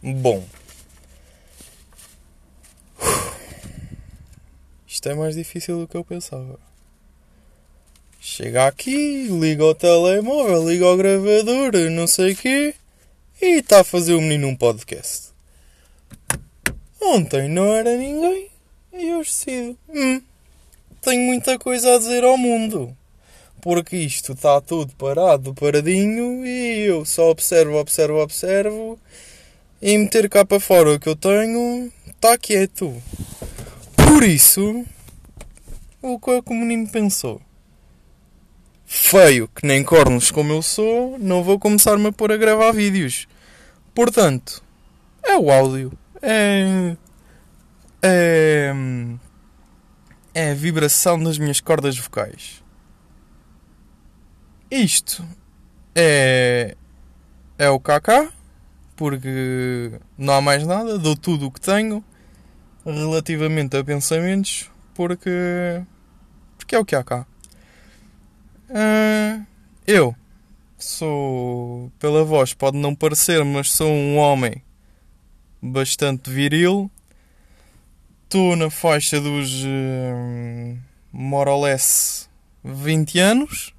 Bom. Isto é mais difícil do que eu pensava. Chega aqui, liga o telemóvel, liga o gravador, não sei o quê, e está a fazer o menino um podcast. Ontem não era ninguém, e hoje decido. Hum, tenho muita coisa a dizer ao mundo. Porque isto está tudo parado, paradinho, e eu só observo, observo, observo, e meter cá para fora o que eu tenho, está quieto. Por isso, o que o menino pensou? Feio, que nem cornos como eu sou, não vou começar-me a pôr a gravar vídeos. Portanto, é o áudio. É. É. É a vibração das minhas cordas vocais. Isto é. É o KK, porque não há mais nada, dou tudo o que tenho relativamente a pensamentos, porque. porque é o que há cá. Uh, eu sou, pela voz, pode não parecer, mas sou um homem bastante viril. Estou na faixa dos uh, more or less 20 anos.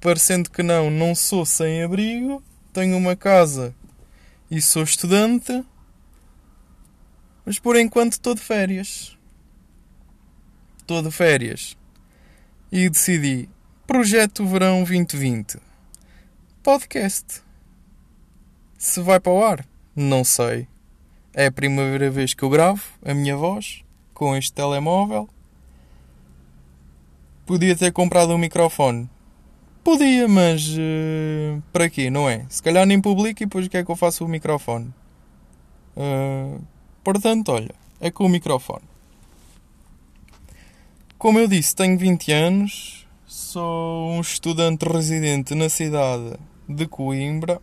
Parecendo que não, não sou sem abrigo. Tenho uma casa e sou estudante. Mas por enquanto estou de férias. Estou de férias. E decidi. Projeto Verão 2020. Podcast. Se vai para o ar? Não sei. É a primeira vez que eu gravo a minha voz com este telemóvel. Podia ter comprado um microfone. Podia, mas uh, para quê, não é? Se calhar nem publico e depois o que é que eu faço o microfone? Uh, portanto, olha, é com o microfone. Como eu disse, tenho 20 anos, sou um estudante residente na cidade de Coimbra.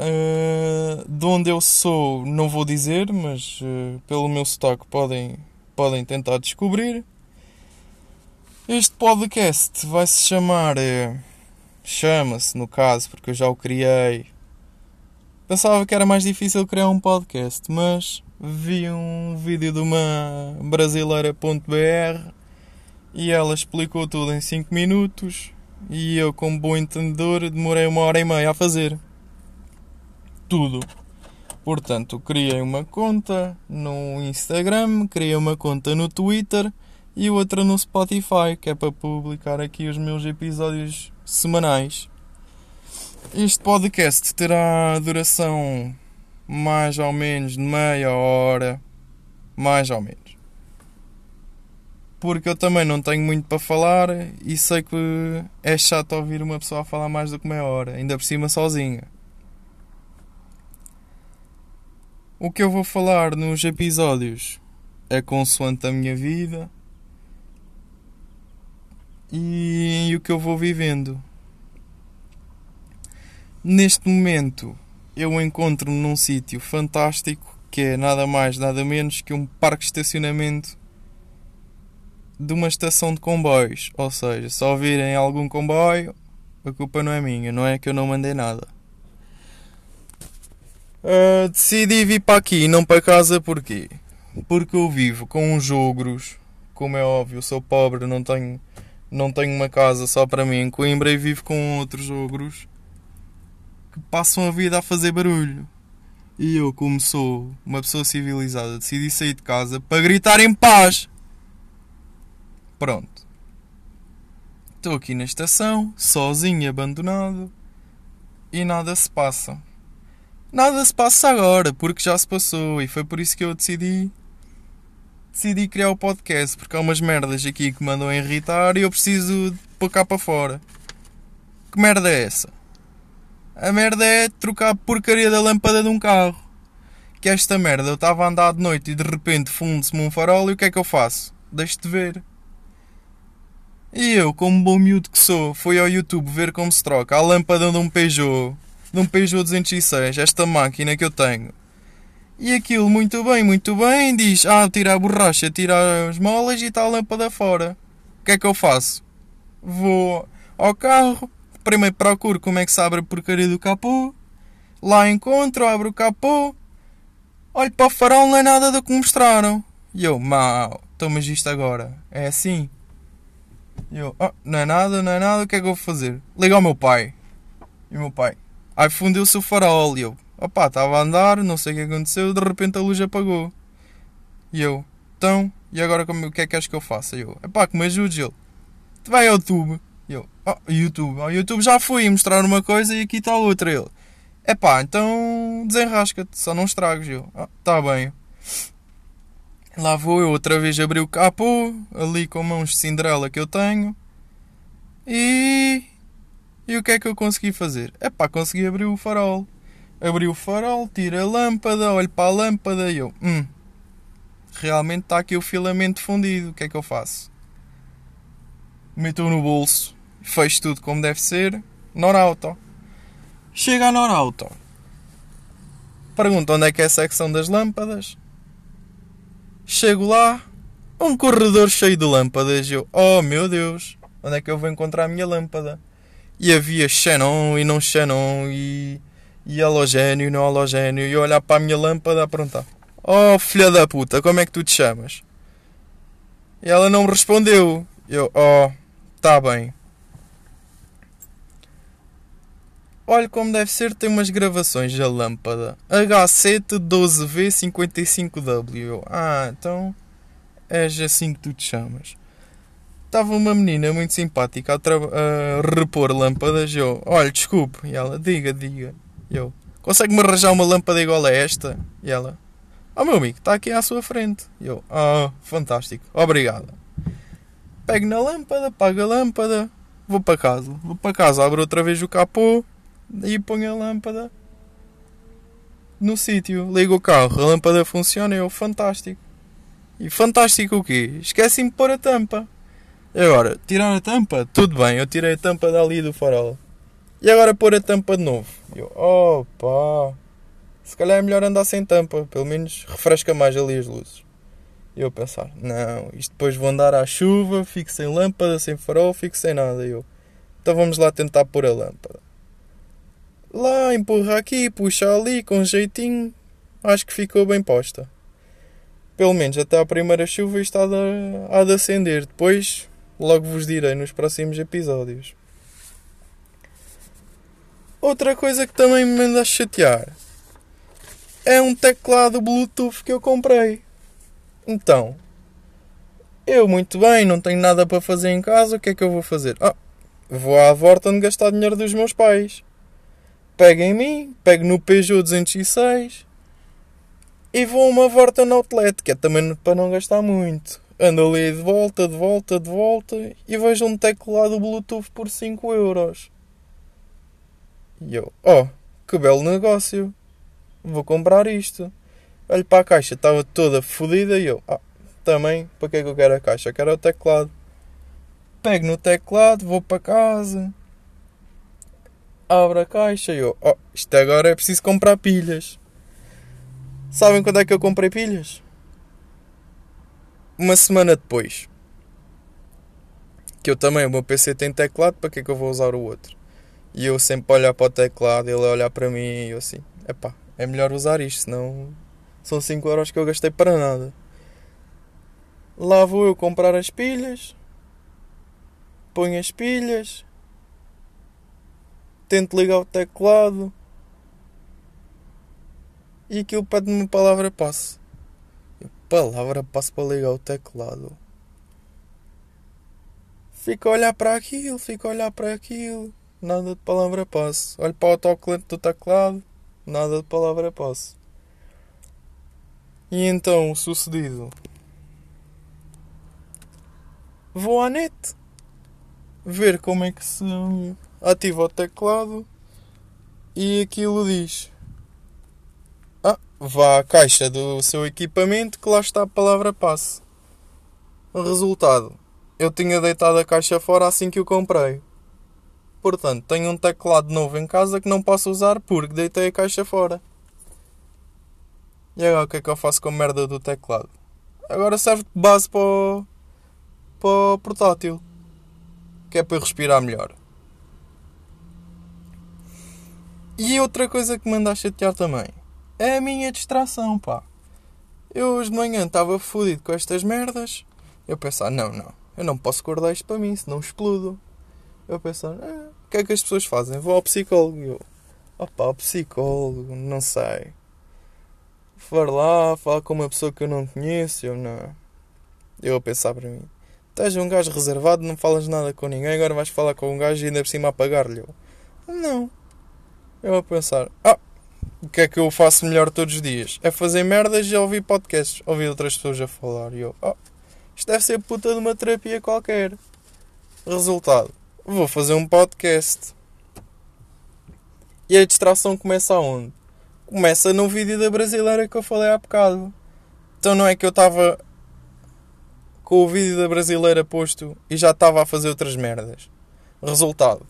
Uh, de onde eu sou, não vou dizer, mas uh, pelo meu sotaque podem, podem tentar descobrir. Este podcast vai se chamar. Uh, Chama-se, no caso, porque eu já o criei. Pensava que era mais difícil criar um podcast, mas vi um vídeo de uma brasileira.br e ela explicou tudo em 5 minutos e eu, como bom entendedor, demorei uma hora e meia a fazer tudo. Portanto, criei uma conta no Instagram, criei uma conta no Twitter e outra no Spotify, que é para publicar aqui os meus episódios semanais. Este podcast terá duração mais ou menos de meia hora, mais ou menos. Porque eu também não tenho muito para falar e sei que é chato ouvir uma pessoa falar mais do que meia hora, ainda por cima sozinha. O que eu vou falar nos episódios é consoante a minha vida e, e o que eu vou vivendo. Neste momento eu encontro-me num sítio fantástico que é nada mais, nada menos que um parque de estacionamento de uma estação de comboios. Ou seja, se ouvirem algum comboio, a culpa não é minha, não é que eu não mandei nada. Uh, decidi vir para aqui, não para casa, porquê? Porque eu vivo com uns ogros, como é óbvio, sou pobre, não tenho, não tenho uma casa só para mim em Coimbra e vivo com outros ogros que passam a vida a fazer barulho. E eu, como sou uma pessoa civilizada, decidi sair de casa para gritar em paz. Pronto. Estou aqui na estação, sozinho, abandonado, e nada se passa. Nada se passa agora, porque já se passou, e foi por isso que eu decidi decidi criar o podcast, porque há umas merdas aqui que me mandam a irritar e eu preciso pôr cá para fora. Que merda é essa? A merda é trocar a porcaria da lâmpada de um carro. Que esta merda, eu estava a andar de noite e de repente funde-se-me um farol e o que é que eu faço? Deixo-te ver. E eu, como bom miúdo que sou, fui ao YouTube ver como se troca a lâmpada de um Peugeot, de um Peugeot 206, esta máquina que eu tenho. E aquilo, muito bem, muito bem, diz, ah, tira a borracha, tira as molas e está a lâmpada fora. O que é que eu faço? Vou ao carro, primeiro procuro como é que se abre a porcaria do capô, lá encontro, abro o capô, olho para o farol, não é nada do que mostraram. E eu, mau, então mas isto agora, é assim? E eu, oh, não é nada, não é nada, o que é que eu vou fazer? Liga ao meu pai. E o meu pai, ai fundeu-se o farol. E eu, opá, estava a andar, não sei o que aconteceu, de repente a luz apagou. E eu, então, e agora como, o que é que queres que eu faça? E eu, epá, que me ajudes ele. Tu vai ao YouTube. E eu, oh, YouTube. Ao YouTube já fui mostrar uma coisa e aqui está outra. Ele, epá, então desenrasca-te, só não estragues. Eu, ah, tá bem. Lá vou eu outra vez abrir o capô, ali com mãos de Cinderela que eu tenho. E. E o que é que eu consegui fazer? É pá, consegui abrir o farol. Abri o farol, tiro a lâmpada, olho para a lâmpada e eu. Hum. Realmente está aqui o filamento fundido. O que é que eu faço? Meto no bolso, fecho tudo como deve ser. Norauto. Chega a Norauto. Pergunta onde é que é a secção das lâmpadas. Chego lá, um corredor cheio de lâmpadas. Eu, oh meu Deus, onde é que eu vou encontrar a minha lâmpada? E havia xenon e não xenon e, e halogénio não halogénio. E olhar para a minha lâmpada a perguntar: Oh filha da puta, como é que tu te chamas? E ela não me respondeu. Eu, oh, tá bem. Olha como deve ser, tem umas gravações da lâmpada. H7 12V55W. Ah, então és assim que tu te chamas. Estava uma menina muito simpática a, a repor lâmpadas. Eu, olha, desculpe. E ela, diga, diga. E eu, consegue-me arranjar uma lâmpada igual a esta? E ela, oh meu amigo, está aqui à sua frente. E eu, ah, oh, fantástico, obrigada. Pego na lâmpada, pago a lâmpada, vou para casa. Vou para casa, abro outra vez o capô e ponho a lâmpada no sítio. Ligo o carro, a lâmpada funciona. Eu, fantástico. E fantástico o quê? Esqueci-me de pôr a tampa. E agora, tirar a tampa? Tudo bem, eu tirei a tampa dali do farol. E agora pôr a tampa de novo. Eu, opa, se calhar é melhor andar sem tampa, pelo menos refresca mais ali as luzes. E eu pensar, não, isto depois vou andar à chuva, fico sem lâmpada, sem farol, fico sem nada. E eu, então vamos lá tentar pôr a lâmpada lá, empurra aqui, puxa ali, com jeitinho, acho que ficou bem posta. Pelo menos até a primeira chuva está a, a de acender. Depois, logo vos direi nos próximos episódios. Outra coisa que também me anda a chatear é um teclado Bluetooth que eu comprei. Então, eu muito bem, não tenho nada para fazer em casa, o que é que eu vou fazer? Ah, vou à de gastar dinheiro dos meus pais pego em mim, pego no Peugeot 206 e vou a uma volta no outlet, que é também para não gastar muito. Ando ali de volta, de volta, de volta e vejo um teclado Bluetooth por 5 euros. E eu, oh, que belo negócio, vou comprar isto. Olho para a caixa, estava toda fodida e eu, ah, também, para que é que eu quero a caixa? Quero o teclado. Pego no teclado, vou para casa abre a caixa e eu, oh, isto agora é preciso comprar pilhas. Sabem quando é que eu comprei pilhas? Uma semana depois. Que eu também, o meu PC tem teclado, para que é que eu vou usar o outro? E eu sempre olhar para o teclado, ele olhar para mim e eu assim, epá, é melhor usar isto, senão são 5 euros que eu gastei para nada. Lá vou eu comprar as pilhas, ponho as pilhas, tento ligar o teclado e aquilo pede-me uma palavra passe. Palavra passe para ligar o teclado. Fico a olhar para aquilo, fico a olhar para aquilo. Nada de palavra passe. Olho para o autocolante do teclado. Nada de palavra passe. E então, o sucedido. Vou à net. Ver como é que se ativa o teclado e aquilo diz: ah, vá à caixa do seu equipamento que lá está a palavra passe. Resultado: eu tinha deitado a caixa fora assim que o comprei. Portanto, tenho um teclado novo em casa que não posso usar porque deitei a caixa fora. E agora o que é que eu faço com a merda do teclado? Agora serve de base para o, para o portátil. Que é para eu respirar melhor. E outra coisa que me anda a chatear também é a minha distração, pá. Eu hoje de manhã estava fodido com estas merdas. Eu pensava não, não, eu não posso guardar isto para mim, senão explodo. Eu pensava ah, que é que as pessoas fazem? Vou ao psicólogo. Eu, opá, ao psicólogo, não sei. For lá, falar com uma pessoa que eu não conheço, eu não. Eu a pensar para mim, estás um gajo reservado, não falas nada com ninguém, agora vais falar com um gajo e ainda por cima a pagar-lhe. Eu, não. Eu a pensar, ah, o que é que eu faço melhor todos os dias? É fazer merdas e ouvir podcasts, ouvir outras pessoas a falar. E eu, oh, isto deve ser puta de uma terapia qualquer. Resultado, vou fazer um podcast. E a distração começa aonde? Começa no vídeo da brasileira que eu falei há bocado. Então não é que eu estava com o vídeo da brasileira posto e já estava a fazer outras merdas. Resultado,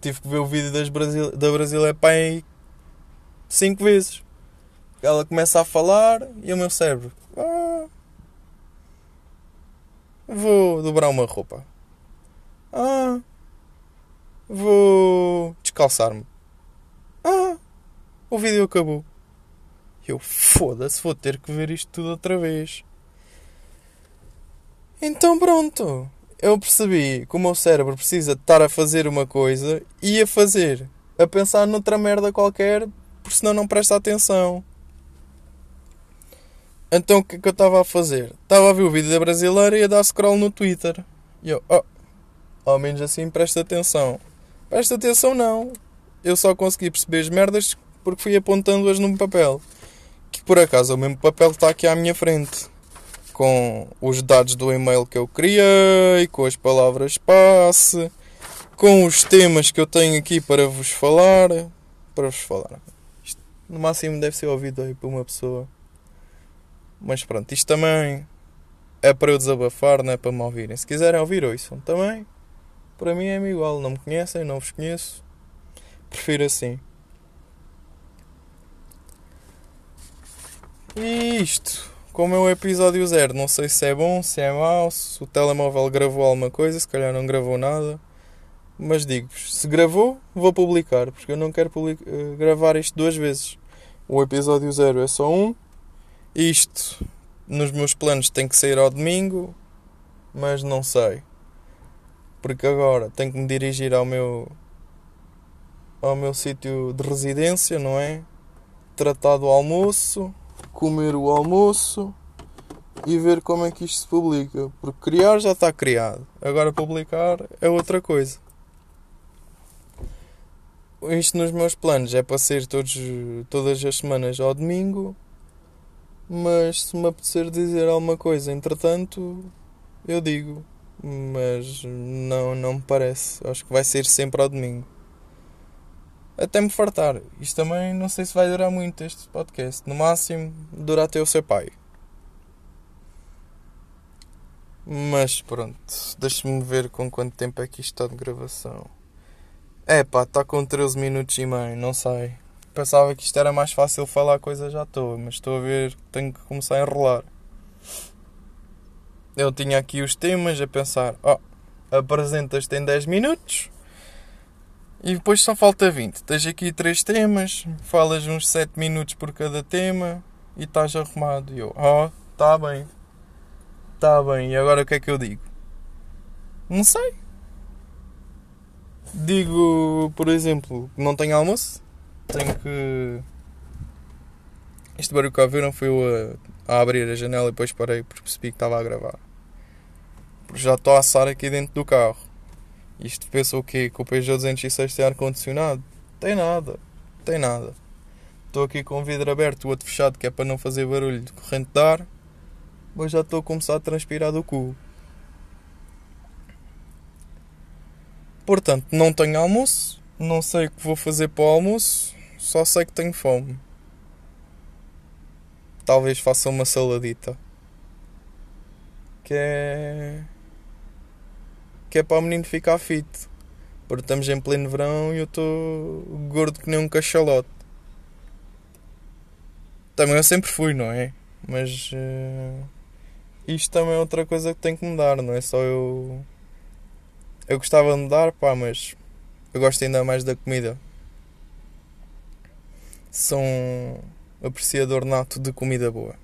tive que ver o vídeo das Brasil da brasileira aí cinco vezes. Ela começa a falar e o meu cérebro. Ah, vou dobrar uma roupa. Ah, vou descalçar-me. Ah, o vídeo acabou. Eu foda-se, vou ter que ver isto tudo outra vez. Então pronto. Eu percebi que o meu cérebro precisa de estar a fazer uma coisa e a fazer, a pensar noutra merda qualquer porque senão não presta atenção. Então o que é que eu estava a fazer? Estava a ver o vídeo da brasileira e a dar scroll no Twitter. E eu, oh, ao menos assim presta atenção. Presta atenção não. Eu só consegui perceber as merdas porque fui apontando-as num papel. Que por acaso é o mesmo papel que está aqui à minha frente. Com os dados do e-mail que eu criei, com as palavras passe, com os temas que eu tenho aqui para vos falar. Para vos falar. No máximo deve ser ouvido aí por uma pessoa. Mas pronto, isto também é para eu desabafar, não é para me ouvirem. Se quiserem ouvir, ouçam também. Para mim é-me igual. Não me conhecem, não vos conheço. Prefiro assim. E isto, como é o episódio zero, não sei se é bom, se é mau, se o telemóvel gravou alguma coisa, se calhar não gravou nada. Mas digo-vos, se gravou, vou publicar, porque eu não quero uh, gravar isto duas vezes. O episódio zero é só um. Isto, nos meus planos, tem que sair ao domingo, mas não sei. Porque agora tenho que me dirigir ao meu ao meu sítio de residência, não é? Tratar do almoço, comer o almoço e ver como é que isto se publica. Porque criar já está criado. Agora publicar é outra coisa isto nos meus planos é para ser todos, todas as semanas ao domingo, mas se me apetecer dizer alguma coisa, entretanto, eu digo. Mas não, não me parece. Acho que vai ser sempre ao domingo. Até me fartar. Isto também não sei se vai durar muito este podcast. No máximo, dura até eu ser pai. Mas pronto, deixe-me ver com quanto tempo é que isto está de gravação. É pá, está com 13 minutos e meio, não sei. Pensava que isto era mais fácil falar coisa já estou, mas estou a ver que tenho que começar a enrolar. Eu tinha aqui os temas a pensar, ó, oh, apresentas-te em 10 minutos e depois só falta 20. Tens aqui 3 temas, falas uns 7 minutos por cada tema e estás arrumado. E eu, ó, oh, tá bem, tá bem, e agora o que é que eu digo? Não sei digo, por exemplo, não tenho almoço, tenho que. Este barulho que ouviram foi eu a, a, abrir a janela e depois parei porque percebi que estava a gravar. Já estou a assar aqui dentro do carro. Isto pensou o quê? Que o Peugeot 206 tem ar-condicionado? Tem nada. Tem nada. Estou aqui com o vidro aberto, o outro fechado, que é para não fazer barulho de corrente de ar. Mas já estou a começar a transpirar do cu. Portanto, não tenho almoço, não sei o que vou fazer para o almoço, só sei que tenho fome. Talvez faça uma saladita. Que é. Que é para o menino ficar fit. Porque estamos em pleno verão e eu estou gordo que nem um cachalote. Também eu sempre fui, não é? Mas. Uh, isto também é outra coisa que tem que mudar, não é só eu eu gostava de mudar, pá, mas eu gosto ainda mais da comida. sou um apreciador nato de comida boa.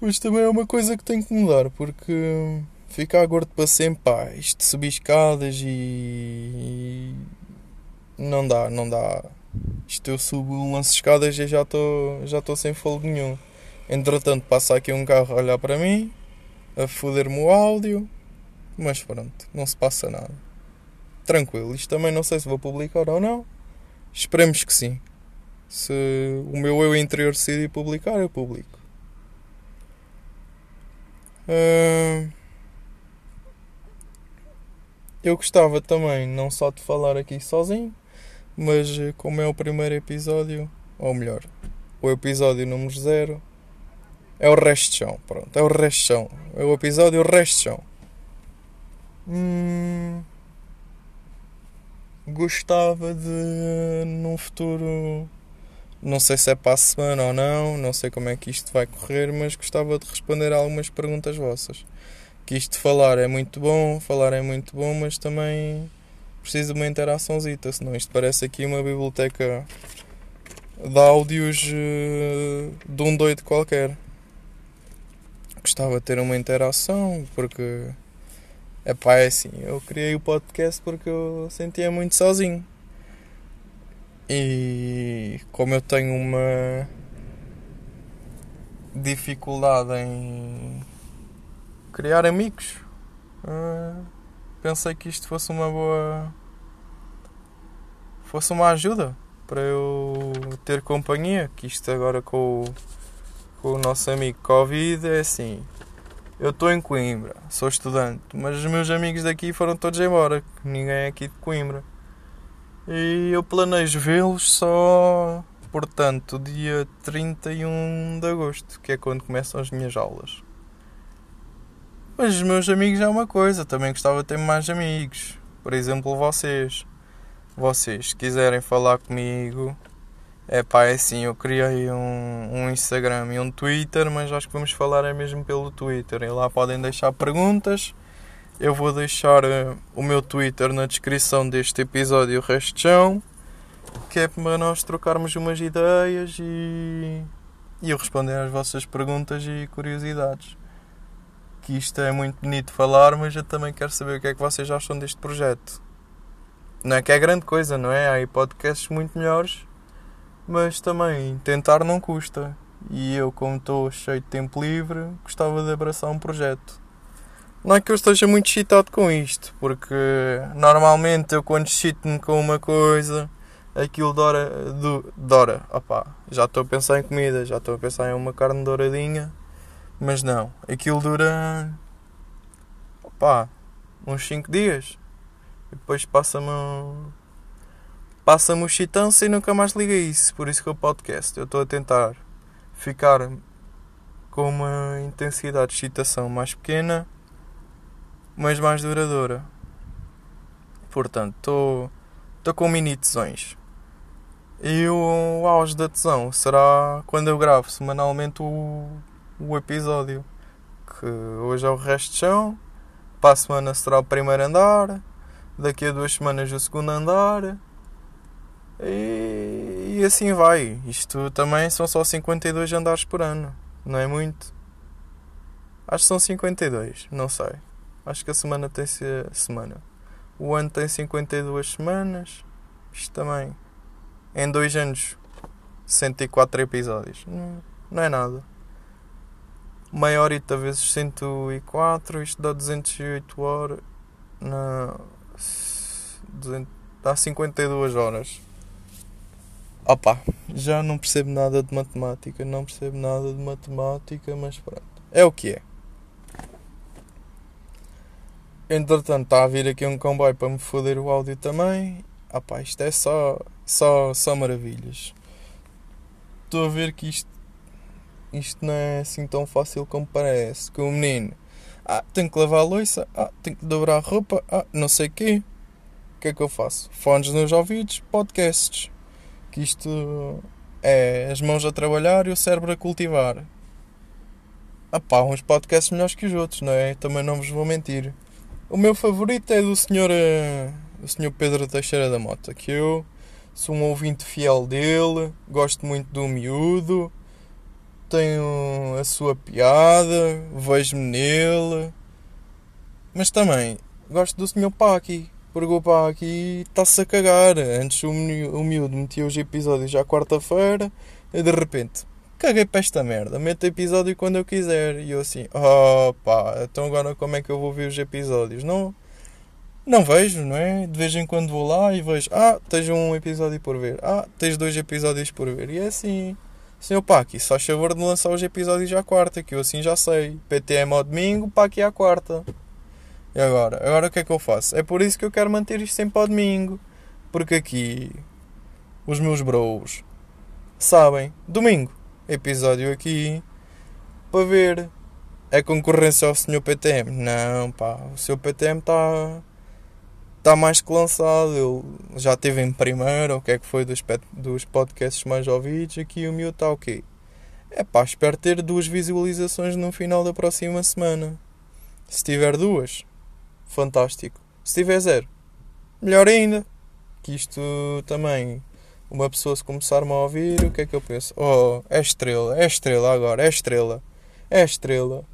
Mas também é uma coisa que tenho que mudar, porque ficar gordo para sempre, pá, isto subir escadas e. Não dá, não dá. Isto eu subo de escadas e já estou já sem fogo nenhum. Entretanto, passa aqui um carro a olhar para mim, a foder-me o áudio, mas pronto, não se passa nada. Tranquilo, isto também não sei se vou publicar ou não. Esperemos que sim. Se o meu eu interior decidir publicar, eu publico. Uh, eu gostava também não só de falar aqui sozinho, mas como é o primeiro episódio, ou melhor, o episódio número zero, é o resto de chão. Pronto, é o resto de chão. É o episódio o resto de chão. Hum, gostava de num futuro não sei se é para a semana ou não, não sei como é que isto vai correr, mas gostava de responder a algumas perguntas vossas. Que isto de falar é muito bom, falar é muito bom, mas também preciso de uma interaçãozita, senão isto parece aqui uma biblioteca de áudios eh, de um doido qualquer. Gostava de ter uma interação, porque é pá, é assim, eu criei o podcast porque eu sentia muito sozinho. E como eu tenho uma dificuldade em criar amigos, uh, pensei que isto fosse uma boa. fosse uma ajuda para eu ter companhia. Que isto agora com o, com o nosso amigo Covid é assim. Eu estou em Coimbra, sou estudante, mas os meus amigos daqui foram todos embora, ninguém é aqui de Coimbra. E eu planejo vê-los só, portanto, dia 31 de agosto, que é quando começam as minhas aulas. Mas os meus amigos é uma coisa, também gostava de ter mais amigos. Por exemplo, vocês. Vocês, se quiserem falar comigo, é pá, é assim, eu criei um, um Instagram e um Twitter, mas acho que vamos falar é mesmo pelo Twitter. E lá podem deixar perguntas eu vou deixar uh, o meu Twitter na descrição deste episódio Restão, que é para nós trocarmos umas ideias e, e eu responder às vossas perguntas e curiosidades. Que isto é muito bonito falar, mas eu também quero saber o que é que vocês acham deste projeto. Não é que é grande coisa, não é? Há aí podcasts muito melhores, mas também tentar não custa. E eu, como estou cheio de tempo livre, gostava de abraçar um projeto. Não é que eu esteja muito excitado com isto, porque normalmente eu quando excito-me com uma coisa, aquilo dora. Do, dora. Opá, já estou a pensar em comida, já estou a pensar em uma carne douradinha, mas não, aquilo dura. opá, uns 5 dias. E depois passa-me. Passa-me o excitância e nunca mais liga isso. Por isso que o podcast. Eu estou a tentar ficar com uma intensidade de excitação mais pequena mas mais duradoura. Portanto, estou com mini tesões. E o auge da tesão será quando eu gravo semanalmente o, o episódio. Que hoje é o resto de chão. Para a semana será o primeiro andar. Daqui a duas semanas o segundo andar. E, e assim vai. Isto também são só 52 andares por ano. Não é muito. Acho que são 52, não sei. Acho que a semana tem -se semana. O ano tem 52 semanas. Isto também. Em dois anos, 104 episódios. Não, não é nada. Meia horita vezes 104. Isto dá 208 horas. Não. 200, dá 52 horas. Opa, já não percebo nada de matemática. Não percebo nada de matemática, mas pronto. É o que é. Entretanto, está a vir aqui um comboio para me foder o áudio também. Pá, isto é só, só, só maravilhas. Estou a ver que isto, isto não é assim tão fácil como parece. Que o menino, ah, tenho que lavar a louça, ah, tenho que dobrar a roupa, ah, não sei o quê. O que é que eu faço? Fones nos ouvidos, podcasts. Que isto é as mãos a trabalhar e o cérebro a cultivar. Ah pá, uns podcasts melhores que os outros, não é? Também não vos vou mentir. O meu favorito é do senhor, uh, senhor Pedro Teixeira da Mota, que eu Sou um ouvinte fiel dele, gosto muito do miúdo, tenho a sua piada, vejo-me nele. Mas também gosto do Sr. Paki, porque o Paki está-se a cagar. Antes o, o miúdo metia os episódios à quarta-feira e de repente caguei para esta merda, meto episódio quando eu quiser. E eu assim, oh pá, então agora como é que eu vou ver os episódios? Não, não vejo, não é? De vez em quando vou lá e vejo, ah, tens um episódio por ver, ah, tens dois episódios por ver. E é assim, senhor Paqui, só favor de lançar os episódios à quarta, que eu assim já sei. PTM ao domingo, Paqui à quarta. E agora? Agora o que é que eu faço? É por isso que eu quero manter isto sempre ao domingo. Porque aqui, os meus bros sabem, domingo, episódio aqui, para ver. É concorrência ao senhor PTM? Não, pá, o seu PTM está está mais que lançado. Ele já teve em primeiro, o que é que foi dos, dos podcasts mais ouvidos. Aqui o meu está o quê? É pá, espero ter duas visualizações no final da próxima semana. Se tiver duas, fantástico. Se tiver zero, melhor ainda. Que isto também, uma pessoa se começar-me a ouvir, o que é que eu penso? Oh, é estrela, é estrela agora, é estrela, é estrela.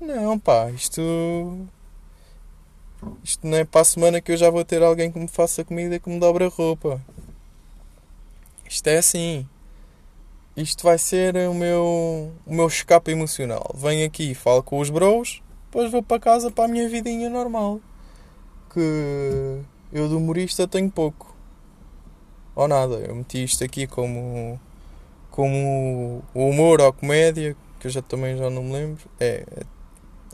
Não, pá, isto isto não é para a semana que eu já vou ter alguém que me faça comida e que me dobre a roupa. Isto é assim. Isto vai ser o meu, o meu escape emocional. Venho aqui, falo com os bros, depois vou para casa para a minha vidinha normal. Que eu de humorista tenho pouco. Ou nada. Eu meti isto aqui como, como humor ou comédia, que eu já também já não me lembro. É,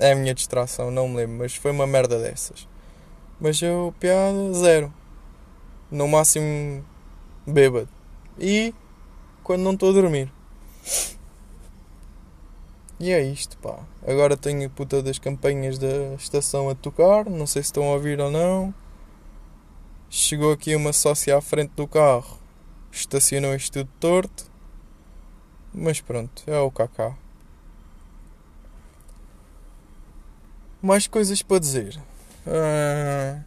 é a minha distração, não me lembro, mas foi uma merda dessas. Mas eu, piada, zero. No máximo, bêbado. E quando não estou a dormir. E é isto, pá. Agora tenho a puta das campanhas da estação a tocar. Não sei se estão a ouvir ou não. Chegou aqui uma sócia à frente do carro. Estacionou isto tudo torto. Mas pronto, é o cacá. Mais coisas para dizer. Uh...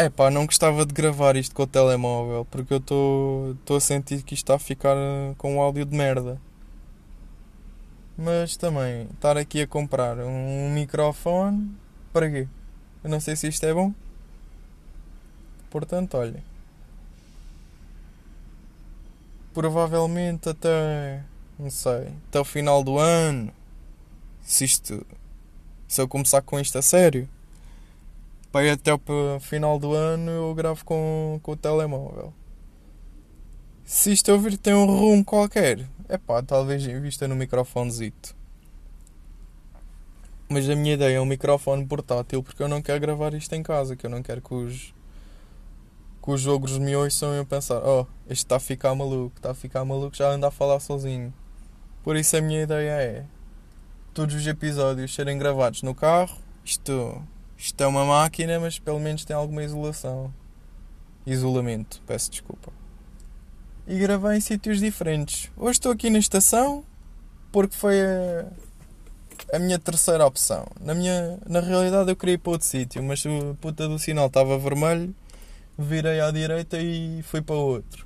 É pá, não gostava de gravar isto com o telemóvel porque eu estou a sentir que isto está a ficar com um áudio de merda. Mas também, estar aqui a comprar um microfone, para quê? Eu não sei se isto é bom. Portanto, olha. Provavelmente até, não sei, até o final do ano, se isto se eu começar com isto a sério, para até o final do ano eu gravo com, com o telemóvel. Se isto eu vir tem um rumo qualquer, é pá, talvez invista no microfonezito. Mas a minha ideia é um microfone portátil porque eu não quero gravar isto em casa, que eu não quero que os, que os jogos me ouçam e eu pensar, oh, este está a ficar maluco, está a ficar maluco, já anda a falar sozinho. Por isso a minha ideia é todos os episódios serem gravados no carro. Isto, isto é uma máquina, mas pelo menos tem alguma isolação. Isolamento, peço desculpa. E gravei em sítios diferentes. Hoje estou aqui na estação porque foi a, a minha terceira opção. Na, minha, na realidade eu queria ir para outro sítio, mas o puta do sinal estava vermelho, virei à direita e fui para outro.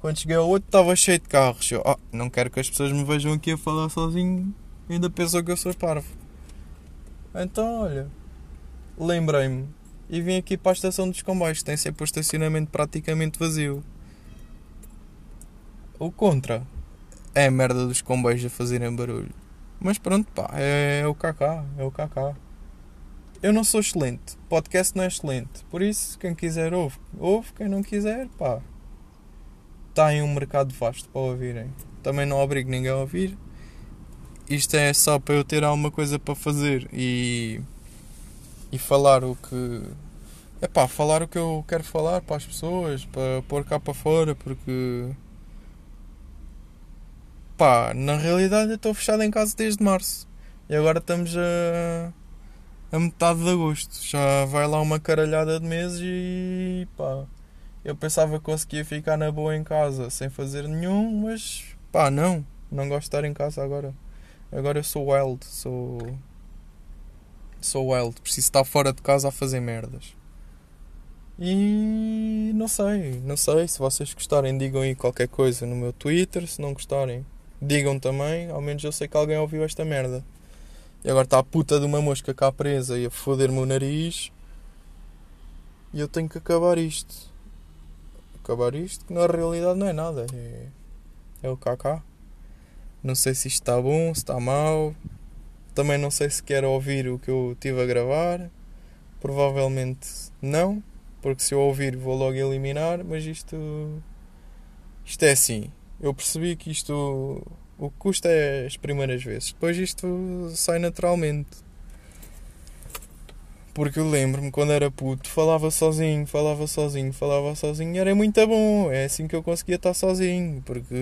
Quando cheguei ao outro estava cheio de carros. Eu, oh, não quero que as pessoas me vejam aqui a falar sozinho ainda pensou que eu sou parvo. Então, olha, lembrei-me e vim aqui para a estação dos comboios, tem sempre o estacionamento praticamente vazio. O contra é a merda dos comboios a fazerem barulho. Mas pronto, pá, é, é o KK, é o KK. Eu não sou excelente, podcast não é excelente, por isso quem quiser ouve, ouve, quem não quiser, pá. Está em um mercado vasto para ouvirem. Também não obrigo ninguém a ouvir isto é só para eu ter alguma coisa para fazer e, e falar o que. É pá, falar o que eu quero falar para as pessoas, para pôr cá para fora, porque. Pá, na realidade eu estou fechado em casa desde março e agora estamos a. a metade de agosto. Já vai lá uma caralhada de meses e. pá. Eu pensava que conseguia ficar na boa em casa sem fazer nenhum, mas. pá, não. Não gosto de estar em casa agora. Agora eu sou wild, sou. Sou wild, preciso estar fora de casa a fazer merdas. E não sei, não sei. Se vocês gostarem, digam aí qualquer coisa no meu Twitter. Se não gostarem, digam também. Ao menos eu sei que alguém ouviu esta merda. E agora está a puta de uma mosca cá presa e a foder-me o nariz. E eu tenho que acabar isto. Acabar isto que na realidade não é nada. É, é o KK. Não sei se está bom, se está mau. Também não sei se quer ouvir o que eu estive a gravar. Provavelmente não. Porque se eu ouvir vou logo eliminar. Mas isto. Isto é assim. Eu percebi que isto o que custa é as primeiras vezes. Depois isto sai naturalmente. Porque eu lembro-me quando era puto, falava sozinho, falava sozinho, falava sozinho, era muito bom. É assim que eu conseguia estar sozinho, porque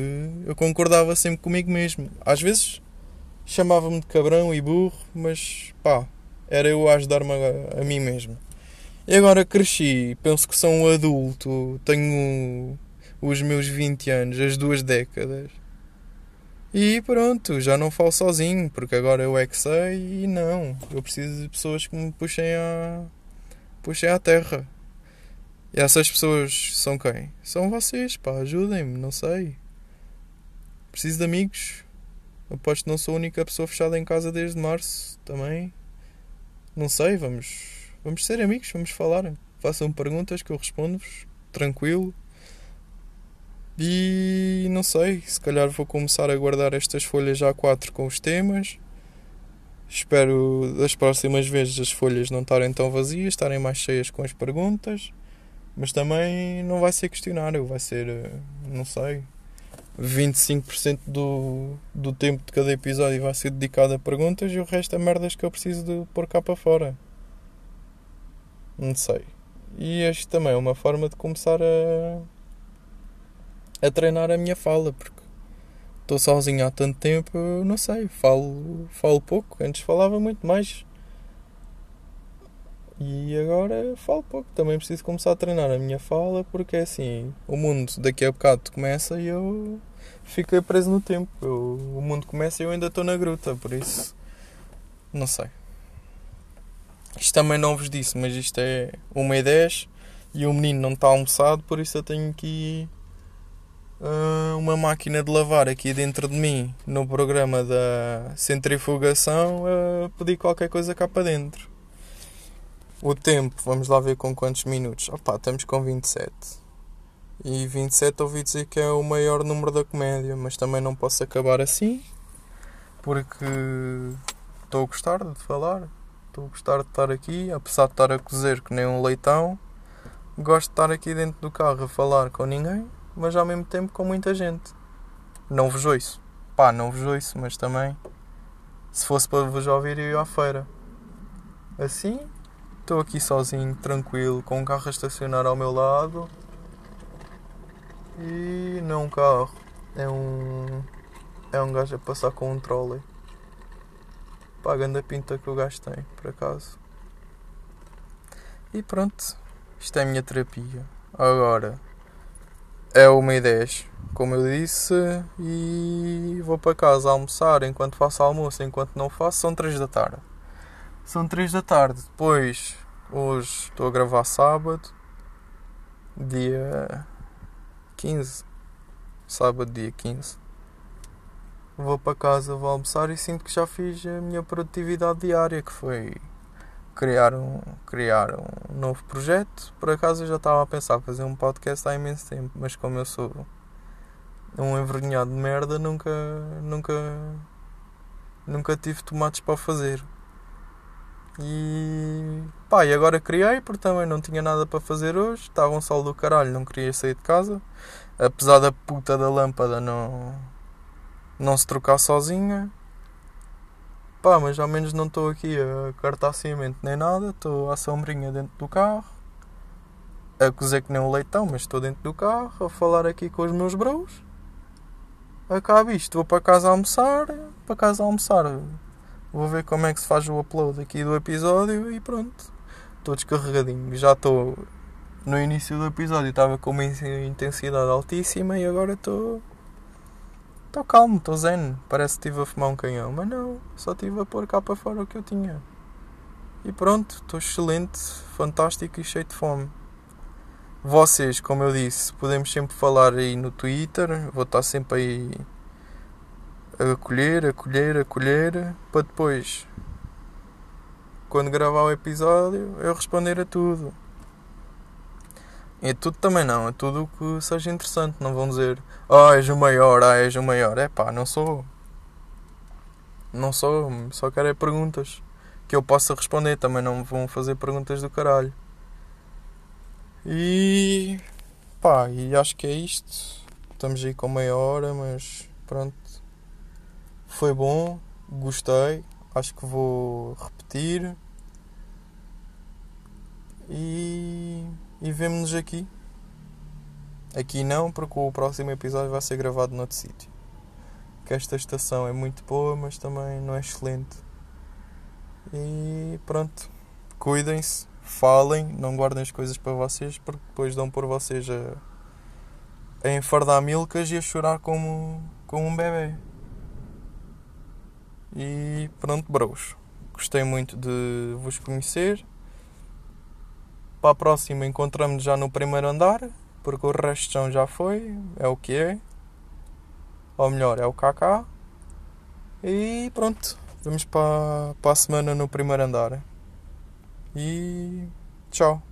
eu concordava sempre comigo mesmo. Às vezes chamava-me de cabrão e burro, mas pá, era eu a ajudar-me a, a mim mesmo. E agora cresci, penso que sou um adulto, tenho os meus 20 anos, as duas décadas. E pronto, já não falo sozinho, porque agora eu é que sei e não. Eu preciso de pessoas que me puxem à, puxem à terra. E essas pessoas são quem? São vocês, pá, ajudem-me, não sei. Preciso de amigos. Aposto que não sou a única pessoa fechada em casa desde março também. Não sei, vamos, vamos ser amigos, vamos falar. Façam perguntas que eu respondo-vos, tranquilo. E não sei, se calhar vou começar a guardar estas folhas A4 com os temas. Espero das próximas vezes as folhas não estarem tão vazias, estarem mais cheias com as perguntas. Mas também não vai ser questionário, vai ser, eh, não sei, 25% do, do tempo de cada episódio vai ser dedicado a perguntas e o resto a merdas que eu preciso de pôr cá para fora. Não sei. E este também é uma forma de começar a a treinar a minha fala, porque estou sozinho há tanto tempo, não sei, falo, falo pouco. Antes falava muito mais. E agora falo pouco. Também preciso começar a treinar a minha fala, porque é assim, o mundo daqui a bocado começa e eu fiquei preso no tempo. Eu, o mundo começa e eu ainda estou na gruta, por isso não sei. Isto também não vos disse, mas isto é uma e 10 e o menino não está almoçado, por isso eu tenho que ir uma máquina de lavar aqui dentro de mim no programa da centrifugação a uh, pedir qualquer coisa cá para dentro. O tempo, vamos lá ver com quantos minutos. Opa, estamos com 27. E 27 ouvi dizer que é o maior número da comédia, mas também não posso acabar assim porque estou a gostar de falar, estou a gostar de estar aqui, apesar de estar a cozer que nem um leitão. Gosto de estar aqui dentro do carro a falar com ninguém mas ao mesmo tempo com muita gente. Não vos ouço. Pá, não vos ouço, mas também se fosse para vos ouvir eu ia à feira. Assim, estou aqui sozinho, tranquilo, com um carro a estacionar ao meu lado. E não é um carro, é um. É um gajo a passar com um trolley. Pá, a pinta que o gajo tem, por acaso. E pronto, isto é a minha terapia. Agora, é uma e 10, como eu disse, e vou para casa almoçar enquanto faço almoço, enquanto não faço, são 3 da tarde. São 3 da tarde, depois, hoje estou a gravar sábado, dia 15, sábado, dia 15. Vou para casa, vou almoçar e sinto que já fiz a minha produtividade diária, que foi criar um, criar um novo projeto. Por acaso eu já estava a pensar fazer um podcast há imenso tempo, mas como eu sou um envergonhado de merda, nunca, nunca, nunca tive tomates para fazer. E pá, e agora criei porque também não tinha nada para fazer hoje, estava um sol do caralho, não queria sair de casa, apesar da puta da lâmpada não, não se trocar sozinha. Pá, mas ao menos não estou aqui a cartar cimento nem nada, estou à sombrinha dentro do carro, a cozer que nem um leitão, mas estou dentro do carro, a falar aqui com os meus bros. Acabo isto, vou para casa almoçar, para casa almoçar. Vou ver como é que se faz o upload aqui do episódio e pronto. Estou descarregadinho. Já estou no início do episódio, estava com uma intensidade altíssima e agora estou Estou calmo, estou zen. Parece que estive a fumar um canhão. Mas não, só estive a pôr cá para fora o que eu tinha. E pronto, estou excelente, fantástico e cheio de fome. Vocês, como eu disse, podemos sempre falar aí no Twitter. Vou estar sempre aí a colher, a colher, a colher, para depois, quando gravar o episódio, eu responder a tudo. A tudo também não, a tudo que seja interessante. Não vão dizer, ah, és o maior, ah, és o maior. É pá, não sou. Não sou, só quero é perguntas que eu possa responder. Também não vão fazer perguntas do caralho. E pá, e acho que é isto. Estamos aí com meia hora, mas pronto. Foi bom, gostei. Acho que vou repetir. E, e vemo-nos aqui. Aqui não, porque o próximo episódio vai ser gravado noutro sítio. Que esta estação é muito boa, mas também não é excelente. E pronto. Cuidem-se, falem, não guardem as coisas para vocês, porque depois dão por vocês a, a enfardar milcas e a chorar como, como um bebê. E pronto, bros. Gostei muito de vos conhecer. Para a próxima encontramos já no primeiro andar, porque o resto já foi, é o que é. Ou melhor, é o KK. E pronto, vamos para, para a semana no primeiro andar. E tchau.